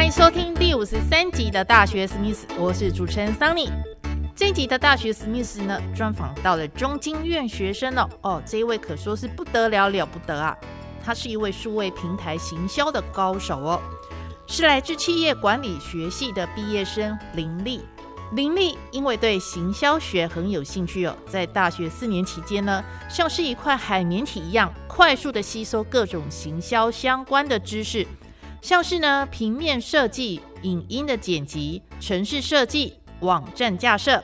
欢迎收听第五十三集的大学史密斯，我是主持人桑尼。这一集的大学史密斯呢，专访到了中经院学生哦哦，这一位可说是不得了了不得啊！他是一位数位平台行销的高手哦，是来自企业管理学系的毕业生林立。林立因为对行销学很有兴趣哦，在大学四年期间呢，像是一块海绵体一样，快速的吸收各种行销相关的知识。像是呢，平面设计、影音的剪辑、城市设计、网站架设，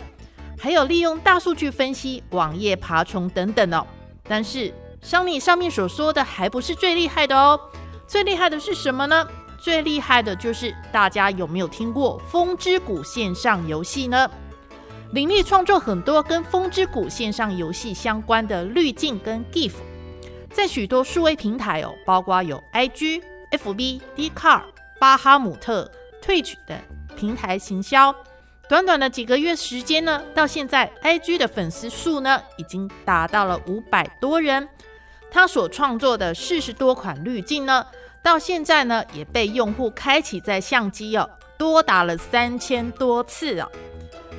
还有利用大数据分析网页爬虫等等哦。但是，像你上面所说的，还不是最厉害的哦。最厉害的是什么呢？最厉害的就是大家有没有听过《风之谷》线上游戏呢？林立创作很多跟《风之谷》线上游戏相关的滤镜跟 GIF，在许多数位平台哦，包括有 IG。FB、d c a r 巴哈姆特、Twitch 等平台行销，短短的几个月时间呢，到现在 IG 的粉丝数呢，已经达到了五百多人。他所创作的四十多款滤镜呢，到现在呢，也被用户开启在相机哦，多达了三千多次哦。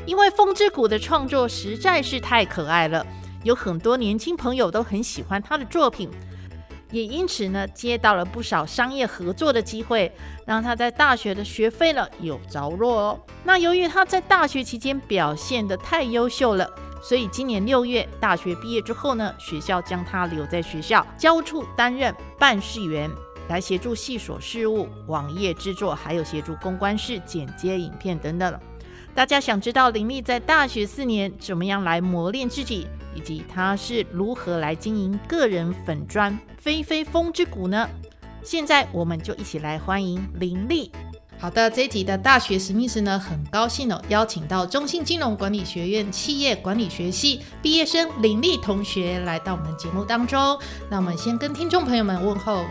因为风之谷的创作实在是太可爱了，有很多年轻朋友都很喜欢他的作品。也因此呢，接到了不少商业合作的机会，让他在大学的学费呢有着落哦。那由于他在大学期间表现的太优秀了，所以今年六月大学毕业之后呢，学校将他留在学校教处担任办事员，来协助系所事务、网页制作，还有协助公关室剪接影片等等。大家想知道林立在大学四年怎么样来磨练自己，以及他是如何来经营个人粉砖飞飞风之谷呢？现在我们就一起来欢迎林立。好的，这一集的大学史密斯呢，很高兴哦，邀请到中信金融管理学院企业管理学系毕业生林立同学来到我们节目当中。那我们先跟听众朋友们问候。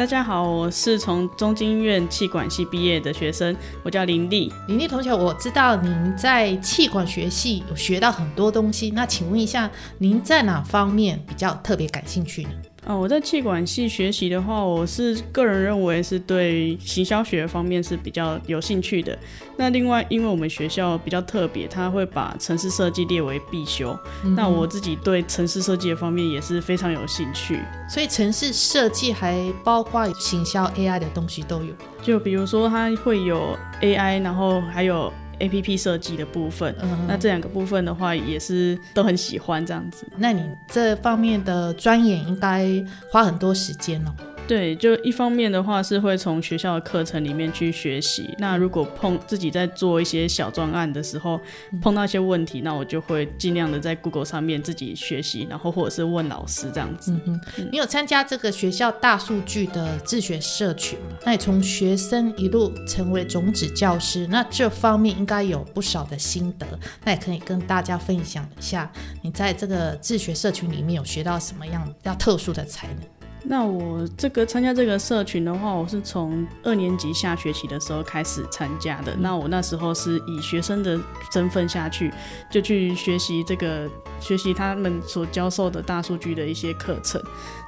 大家好，我是从中经院气管系毕业的学生，我叫林丽。林丽同学，我知道您在气管学系有学到很多东西，那请问一下，您在哪方面比较特别感兴趣呢？哦，我在气管系学习的话，我是个人认为是对行销学方面是比较有兴趣的。那另外，因为我们学校比较特别，他会把城市设计列为必修。那我自己对城市设计的方面也是非常有兴趣。所以城市设计还包括行销 AI 的东西都有。就比如说，它会有 AI，然后还有。A P P 设计的部分，那这两个部分的话，也是都很喜欢这样子。那你这方面的钻研应该花很多时间哦。对，就一方面的话是会从学校的课程里面去学习。那如果碰自己在做一些小专案的时候，碰到一些问题，那我就会尽量的在 Google 上面自己学习，然后或者是问老师这样子。嗯你有参加这个学校大数据的自学社群吗？那你从学生一路成为种子教师，那这方面应该有不少的心得。那也可以跟大家分享一下，你在这个自学社群里面有学到什么样比较特殊的才能？那我这个参加这个社群的话，我是从二年级下学期的时候开始参加的。那我那时候是以学生的身份下去，就去学习这个学习他们所教授的大数据的一些课程。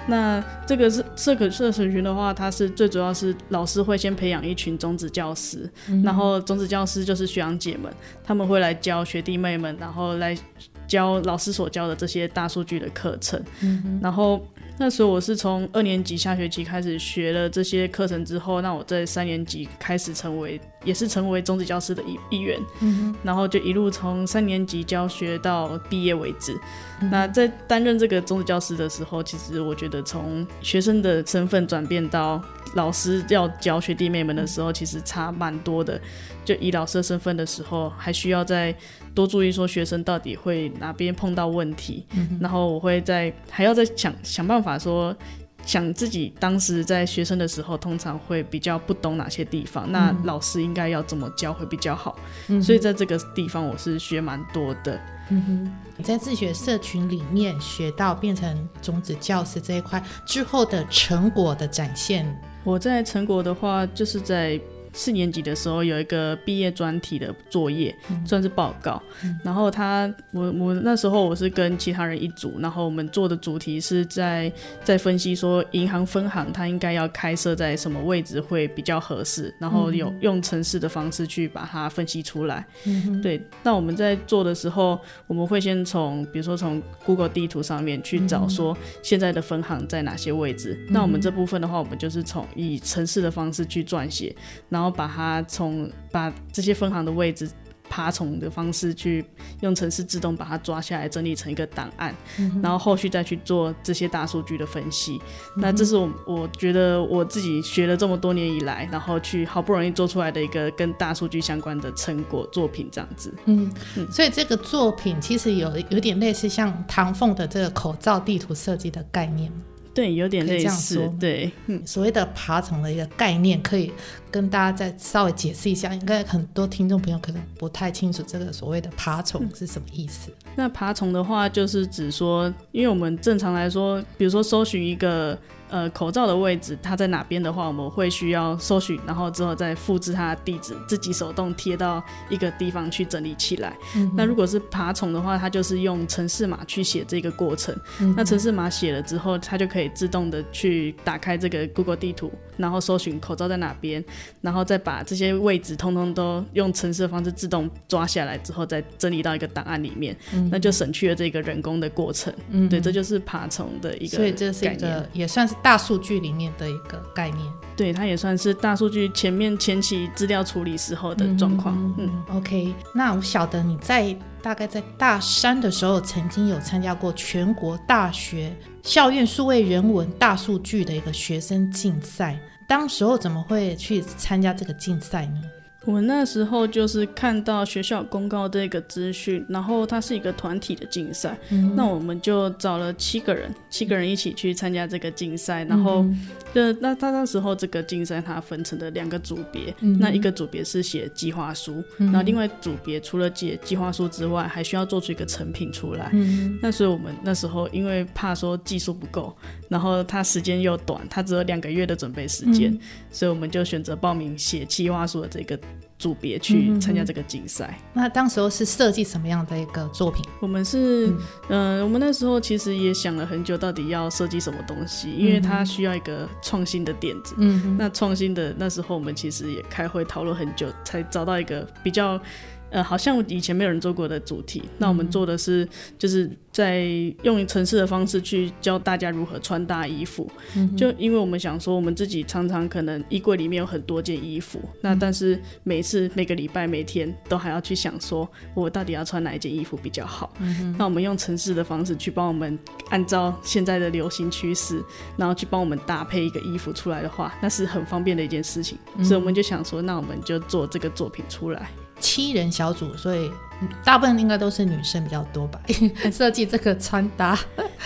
那这个是这个社群的话，它是最主要是老师会先培养一群种子教师，然后种子教师就是学长姐们，他们会来教学弟妹们，然后来教老师所教的这些大数据的课程，然后。那时候我是从二年级下学期开始学了这些课程之后，那我在三年级开始成为，也是成为中职教师的一一员，然后就一路从三年级教学到毕业为止。那在担任这个中职教师的时候，其实我觉得从学生的身份转变到老师要教学弟妹们的时候，其实差蛮多的。就以老师的身份的时候，还需要再多注意说学生到底会哪边碰到问题，然后我会在还要再想想办法说想自己当时在学生的时候，通常会比较不懂哪些地方，那老师应该要怎么教会比较好，所以在这个地方我是学蛮多的。你在自学社群里面学到变成种子教师这一块之后的成果的展现，我在成果的话，就是在四年级的时候有一个毕业专题的作业，算是报告。然后他，我我那时候我是跟其他人一组，然后我们做的主题是在在分析说银行分行它应该要开设在什么位置会比较合适，然后有用城市的方式去把它分析出来。对，那我们在做的时候，我们会先从比如说从 Google 地图上面去找说现在的分行在哪些位置。那我们这部分的话，我们就是从以城市的方式去撰写，然后把它从把这些分行的位置爬虫的方式去用程式自动把它抓下来，整理成一个档案，然后后续再去做这些大数据的分析。那这是我我觉得我自己学了这么多年以来，然后去好不容易做出来的一个跟大数据相关的成果作品，这样子。嗯所以这个作品其实有有点类似像唐凤的这个口罩地图设计的概念。对，有点类似说。对，嗯，所谓的爬虫的一个概念，可以跟大家再稍微解释一下。应该很多听众朋友可能不太清楚这个所谓的爬虫是什么意思。那爬虫的话，就是指说，因为我们正常来说，比如说搜寻一个呃口罩的位置，它在哪边的话，我们会需要搜寻，然后之后再复制它的地址，自己手动贴到一个地方去整理起来。那如果是爬虫的话，它就是用城市码去写这个过程。那城市码写了之后，它就可以自动的去打开这个 Google 地图，然后搜寻口罩在哪边，然后再把这些位置通通都用程式的方式自动抓下来之后，再整理到一个档案里面，那就省去了这个人工的过程。对，这就是爬虫的一个所以这是一个也算是大数据里面的一个概念。对，它也算是大数据前面前期资料处理时候的状况。嗯 OK，那我晓得你在大概在大三的时候，曾经有参加过全国大学校院数位人文大数据的一个学生竞赛。当时候怎么会去参加这个竞赛呢？我那时候就是看到学校公告这个资讯，然后它是一个团体的竞赛，那我们就找了七个人，七个人一起去参加这个竞赛，然后就那他那时候这个竞赛它分成了两个组别，那一个组别是写计划书，然后另外组别除了写计划书之外，还需要做出一个成品出来。那所以我们那时候因为怕说技术不够，然后它时间又短，它只有两个月的准备时间，所以我们就选择报名写企划书的这个组别去参加这个竞赛。那当时候是设计什么样的一个作品？我们是，嗯、我们那时候其实也想了很久，到底要设计什么东西，因为它需要一个创新的点子。嗯那创新的那时候，我们其实也开会讨论很久，才找到一个比较。呃，好像以前没有人做过的主题，那我们做的是，就是在用城市的方式去教大家如何穿搭衣服。嗯就因为我们想说，我们自己常常可能衣柜里面有很多件衣服，那但是每次每个礼拜每天都还要去想说，我到底要穿哪一件衣服比较好。嗯那我们用城市的方式去帮我们按照现在的流行趋势，然后去帮我们搭配一个衣服出来的话，那是很方便的一件事情。所以我们就想说，那我们就做这个作品出来。七人小组，所以大部分应该都是女生比较多吧？设计这个穿搭，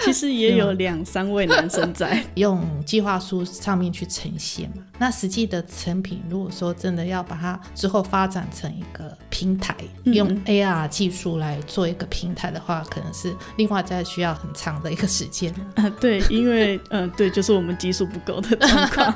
其实也有两三位男生在。用计划书上面去呈现嘛。那实际的成品，如果说真的要把它之后发展成一个平台，用 AR 技术来做一个平台的话，可能是另外再需要很长的一个时间，啊，对，因为嗯、对，就是我们技术不够的状况。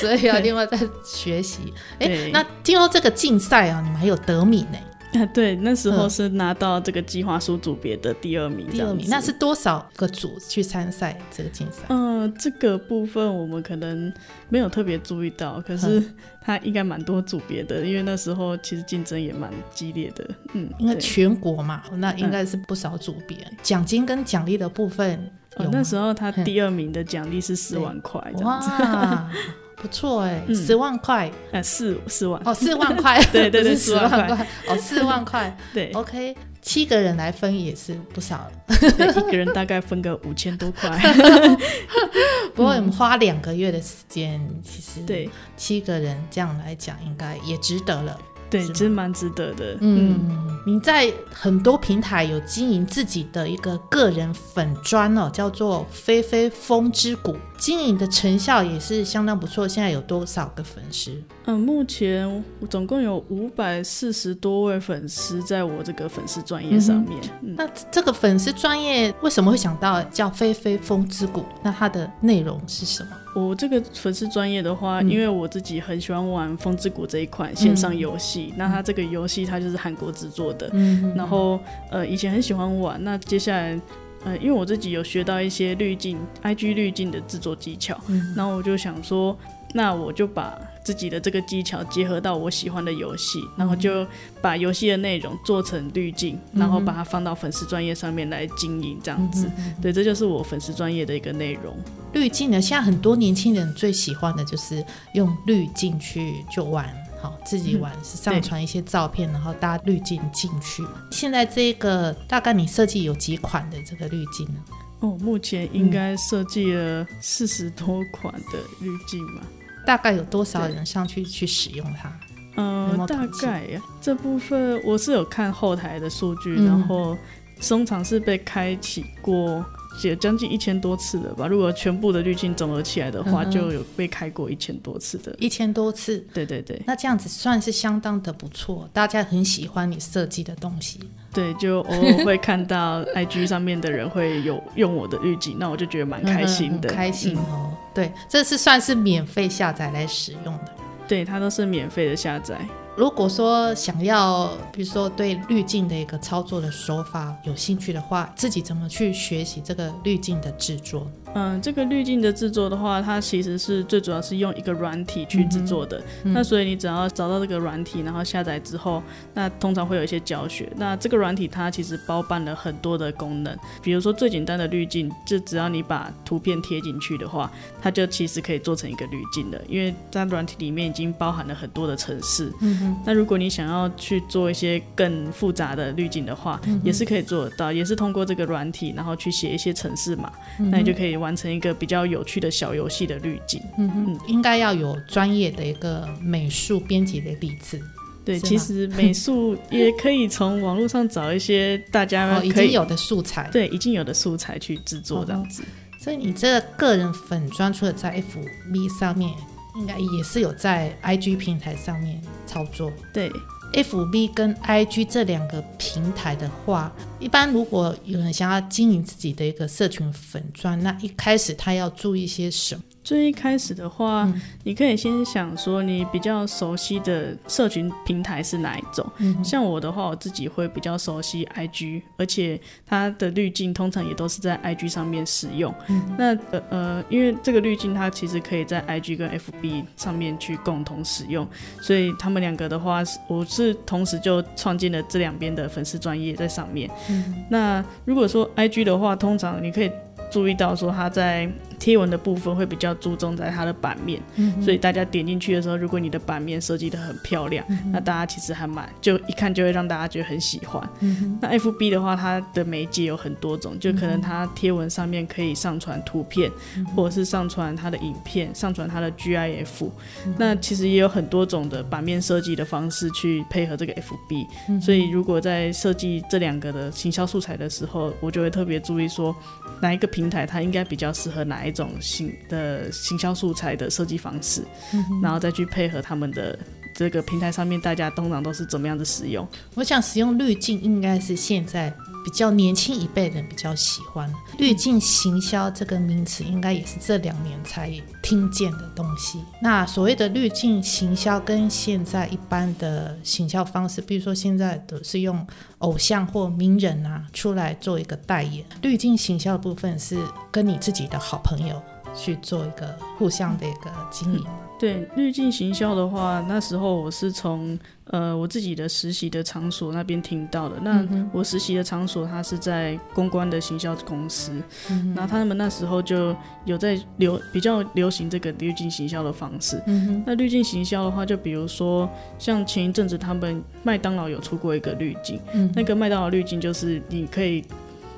所以要另外再学习。哎，那听说这个竞赛啊，你们还有得名呢？啊，对，那时候是拿到这个计划书组别的第二名，第二名，那是多少个组去参赛这个竞赛？嗯、这个部分我们可能没有特别注意到，可是它应该蛮多组别的，因为那时候其实竞争也蛮激烈的。嗯，因为全国嘛，那应该是不少组别。奖金跟奖励的部分有那时候他嗯第二名的奖励是四万块，这样子，哇，不错哎，嗯。十万块。呃，四四万，哦，四万块，对对对十4万块。块。哦，四万块。对，，OK，七个人来分也是不少。一个人大概分个五千多块。不过我们花两个月的时间，其实对，七个人这样来讲，应该也值得了。对，其实蛮值得的。嗯，你在很多平台有经营自己的一个个人粉砖哦，叫做“菲菲风之谷”，经营的成效也是相当不错。现在有多少个粉丝？嗯，目前总共有五百四十多位粉丝在我这个粉丝专业上面。嗯那这个粉丝专业为什么会想到叫“飞飞风之谷”？那它的内容是什么？我这个粉丝专业的话，嗯因为我自己很喜欢玩《风之谷》这一款线上游戏，那它这个游戏它就是韩国制作的，嗯然后呃以前很喜欢玩，那接下来。呃，因为我自己有学到一些滤镜、IG 滤镜的制作技巧，嗯然后我就想说，那我就把自己的这个技巧结合到我喜欢的游戏，然后就把游戏的内容做成滤镜，然后把它放到粉丝专业上面来经营，这样子。对，这就是我粉丝专业的一个内容。滤镜呢？现在很多年轻人最喜欢的就是用滤镜去就玩，好自己玩 是上传一些照片，然后搭滤镜进去嘛。现在这个大概你设计有几款的这个滤镜呢？哦，目前应该设计了四十多款的滤镜吧。大概有多少人上去去使用它？有没有呃，大概呀这部分我是有看后台的数据，嗯然后通常是被开启过。有将近一千多次的吧，如果全部的滤镜总合起来的话，嗯就有被开过一千多次的。一千多次，对对对那这样子算是相当的不错，大家很喜欢你设计的东西。对，就偶尔会看到 IG 上面的人会有用我的滤镜，那我就觉得蛮开心的，嗯开心嗯哦。对，这是算是免费下载来使用的。对，它都是免费的下载。如果说想要，比如说对滤镜的一个操作的手法有兴趣的话，自己怎么去学习这个滤镜的制作？嗯，这个滤镜的制作的话，它其实是最主要是用一个软体去制作的。那所以你只要找到这个软体，然后下载之后，那通常会有一些教学。那这个软体它其实包办了很多的功能，比如说最简单的滤镜，就只要你把图片贴进去的话，它就其实可以做成一个滤镜的，因为在软体里面已经包含了很多的程式。那如果你想要去做一些更复杂的滤镜的话，也是可以做得到，也是通过这个软体，然后去写一些程式码，那你就可以完成一个比较有趣的小游戏的滤镜。嗯嗯应该要有专业的一个美术编辑的例子。对，其实美术也可以从网络上找一些大家 哦，已、经有的素材。对已经有的素材去制作这样子。所以你这个个人粉专除了在 FB 上面，应该也是有在 IG 平台上面操作。对，FB 跟 IG 这两个平台的话，一般如果有人想要经营自己的一个社群粉专，那一开始他要注意些什么？最一开始的话，你可以先想说你比较熟悉的社群平台是哪一种。像我的话，我自己会比较熟悉 IG，而且它的滤镜通常也都是在 IG 上面使用。那呃呃，因为这个滤镜它其实可以在 IG 跟 FB 上面去共同使用，所以他们两个的话，我是同时就创建了这两边的粉丝专业在上面。那如果说 IG 的话，通常你可以注意到说他在贴文的部分会比较注重在它的版面，所以大家点进去的时候，如果你的版面设计的很漂亮，那大家其实还蛮就一看就会让大家觉得很喜欢。那 FB 的话，它的媒介有很多种，就可能它贴文上面可以上传图片，或者是上传它的影片，上传它的 GIF，、那其实也有很多种的版面设计的方式去配合这个 FB，、所以如果在设计这两个的行销素材的时候，我就会特别注意说哪一个平台它应该比较适合哪一种行的行销素材的设计方式，然后再去配合他们的这个平台上面大家通常都是怎么样的使用。我想使用滤镜应该是现在比较年轻一辈人比较喜欢。滤镜行销这个名词，应该也是这两年才听见的东西。那所谓的滤镜行销，跟现在一般的行销方式，比如说现在都是用偶像或名人啊出来做一个代言。滤镜行销的部分是跟你自己的好朋友去做一个互相的一个经营。对滤镜行销的话，那时候我是从呃我自己的实习的场所那边听到的。那我实习的场所它是在公关的行销公司，然后他们那时候就有在流比较流行这个滤镜行销的方式。嗯那滤镜行销的话，就比如说像前一阵子他们麦当劳有出过一个滤镜，嗯那个麦当劳滤镜就是你可以。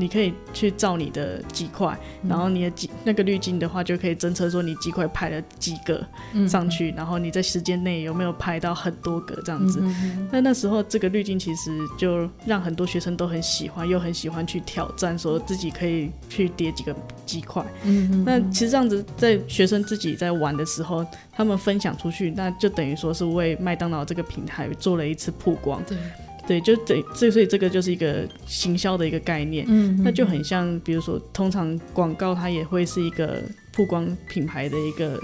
你可以去照你的几块，然后你的几那个滤镜的话，就可以侦测说你几块拍了几个上去，然后你在时间内有没有拍到很多个这样子。那那时候这个滤镜其实就让很多学生都很喜欢，又很喜欢去挑战，说自己可以去叠几个几块。嗯那其实这样子在学生自己在玩的时候，他们分享出去，那就等于说是为麦当劳这个平台做了一次曝光。对。对，就等，所以这个就是一个行销的一个概念，嗯，那就很像，比如说，通常广告它也会是一个曝光品牌的一个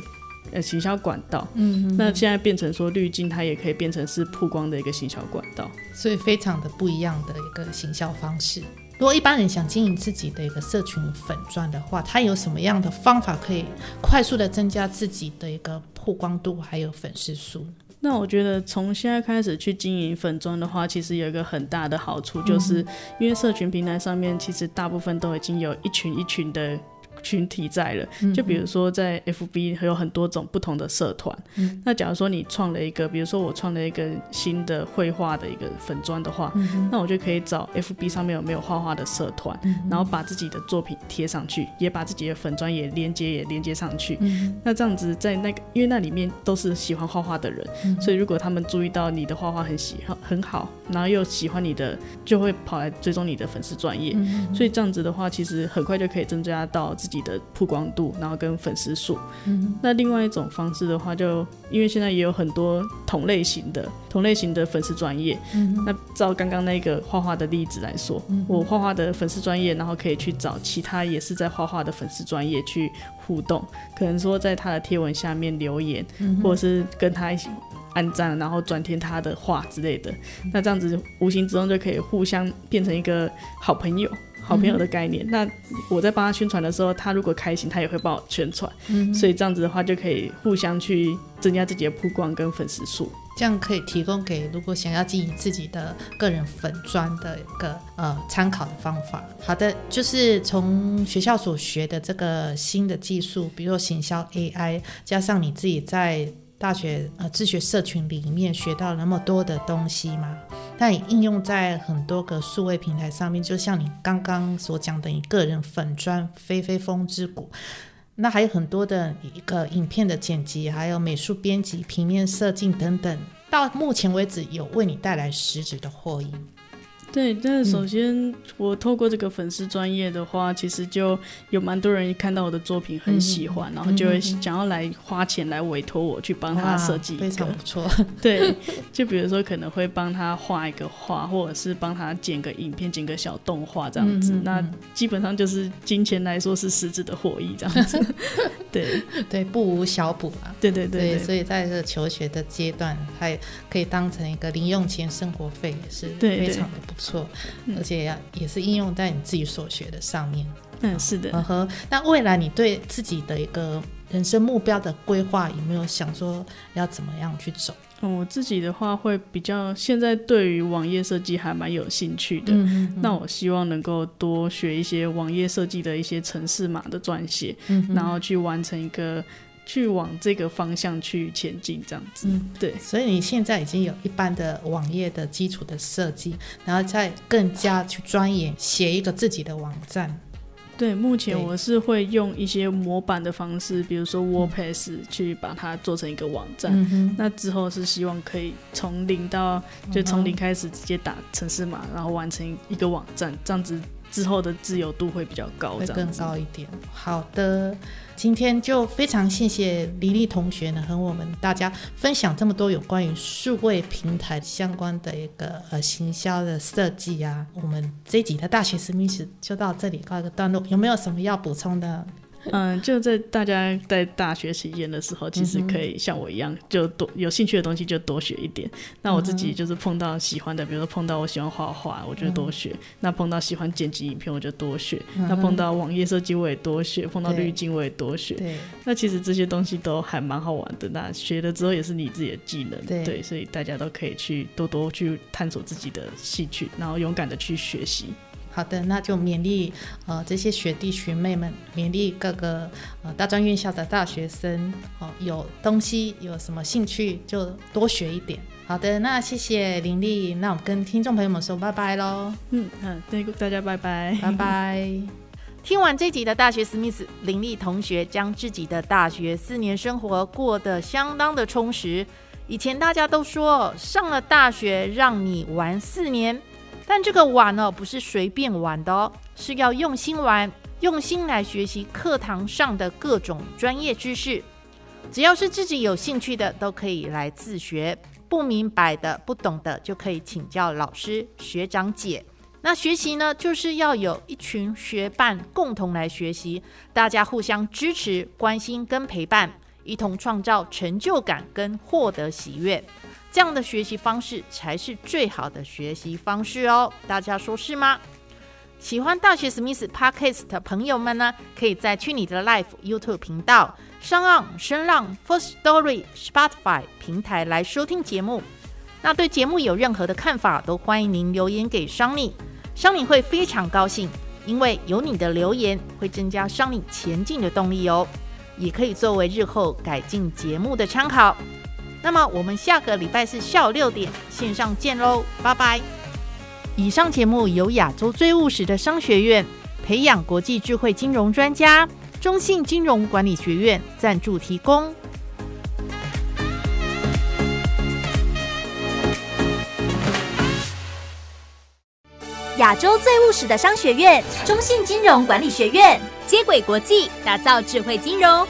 呃行销管道，嗯，那现在变成说滤镜，它也可以变成是曝光的一个行销管道，所以非常的不一样的一个行销方式。如果一般人想经营自己的一个社群粉钻的话，他有什么样的方法可以快速的增加自己的一个曝光度还有粉丝数？那我觉得从现在开始去经营粉妆的话，其实有一个很大的好处，就是因为社群平台上面其实大部分都已经有一群一群的。群体在了，就比如说在 FB 有很多种不同的社团。那假如说你创了一个，比如说我创了一个新的绘画的一个粉砖的话，那我就可以找 FB 上面有没有画画的社团，然后把自己的作品贴上去，也把自己的粉砖也连接也连接上去。那这样子在那个，因为那里面都是喜欢画画的人，所以如果他们注意到你的画画很喜好很好，然后又喜欢你的，就会跑来追踪你的粉丝专业。所以这样子的话，其实很快就可以增加到自己。的曝光度，然后跟粉丝数。嗯那另外一种方式的话，就因为现在也有很多同类型的同类型的粉丝专业。嗯那照刚刚那个画画的例子来说，我画画的粉丝专业，然后可以去找其他也是在画画的粉丝专业去互动，可能说在他的贴文下面留言，或者是跟他一起按赞，然后转贴他的画之类的。那这样子无形之中就可以互相变成一个好朋友。好朋友的概念，那我在帮他宣传的时候，他如果开心，他也会帮我宣传，嗯所以这样子的话就可以互相去增加自己的曝光跟粉丝数，这样可以提供给如果想要经营自己的个人粉砖的一个呃参考的方法。好的，就是从学校所学的这个新的技术，比如说行销 AI，加上你自己在。大学呃自学社群里面学到那么多的东西嘛，那你应用在很多个数位平台上面，就像你刚刚所讲的，你个人粉砖飞飞风之谷，那还有很多的一个影片的剪辑，还有美术编辑、平面设计等等，到目前为止有为你带来实质的获益。对，但是首先我透过这个粉丝专业的话，其实就有蛮多人看到我的作品很喜欢，然后就会想要来花钱来委托我去帮他设计，非常不错。对，就比如说可能会帮他画一个画，或者是帮他剪个影片、剪个小动画这样子。那基本上就是金钱来说是实质的获益这样子。对对，不无小补啊。对对对，所以在这个求学的阶段，还可以当成一个零用钱、生活费，也是非常的不错。错，而且也是应用在你自己所学的上面。嗯，是的。呵，那未来你对自己的一个人生目标的规划，有没有想说要怎么样去走？我自己的话会比较，现在对于网页设计还蛮有兴趣的嗯。那我希望能够多学一些网页设计的一些程式码的撰写，然后去完成一个。去往这个方向去前进，这样子。嗯，对。所以你现在已经有一般的网页的基础的设计，然后再更加去钻研写一个自己的网站。对，目前我是会用一些模板的方式，比如说 WordPress 去把它做成一个网站。那之后是希望可以从零到，就从零开始直接打城市码，然后完成一个网站，这样子。之后的自由度会比较高，会更高一点。好的，今天就非常谢谢黎丽同学呢，和我们大家分享这么多有关于数位平台相关的一个呃行销的设计啊。我们这集的大学史密斯就到这里告一个段落，有没有什么要补充的？嗯，就在大家在大学期间的时候，其实可以像我一样，就多有兴趣的东西就多学一点。那我自己就是碰到喜欢的，比如说碰到我喜欢画画，我就多学；那碰到喜欢剪辑影片，我就多学；那碰到网页设计，我也多学；碰到滤镜，我也多学。对，那其实这些东西都还蛮好玩的。那学了之后也是你自己的技能，对，所以大家都可以去多多去探索自己的兴趣，然后勇敢的去学习。好的，那就勉励呃这些学弟学妹们，勉励各个呃大专院校的大学生哦，有东西有什么兴趣就多学一点。好的，那谢谢林丽，那我们跟听众朋友们说拜拜喽，嗯嗯，对，大家拜拜，拜拜。听完这集的大学史密斯，林丽同学将自己的大学四年生活过得相当的充实。以前大家都说上了大学让你玩四年，但这个玩哦不是随便玩的哦，是要用心玩，用心来学习课堂上的各种专业知识。只要是自己有兴趣的，都可以来自学；不明白的、不懂的，就可以请教老师、学长姐。那学习呢，就是要有一群学伴共同来学习，大家互相支持、关心跟陪伴，一同创造成就感跟获得喜悦，这样的学习方式才是最好的学习方式哦。大家说是吗？喜欢大学史密斯 Podcast 的朋友们呢，可以在去你的 Life YouTube 频道、上岸声浪 First Story Spotify 平台来收听节目。那对节目有任何的看法，都欢迎您留言给商尼。商你会非常高兴，因为有你的留言会增加商你前进的动力哦，也可以作为日后改进节目的参考。那么我们下个礼拜四下午六点线上见喽，拜拜。以上节目由亚洲最务实的商学院培养国际智慧金融专家中信金融管理学院赞助提供。亚洲最务实的商学院——中信金融管理学院，接轨国际，打造智慧金融、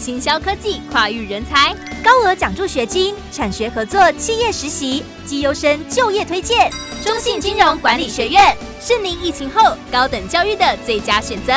行销科技跨域人才，高额奖助学金，产学合作，企业实习，绩优生就业推荐。中信金融管理学院是您疫情后高等教育的最佳选择。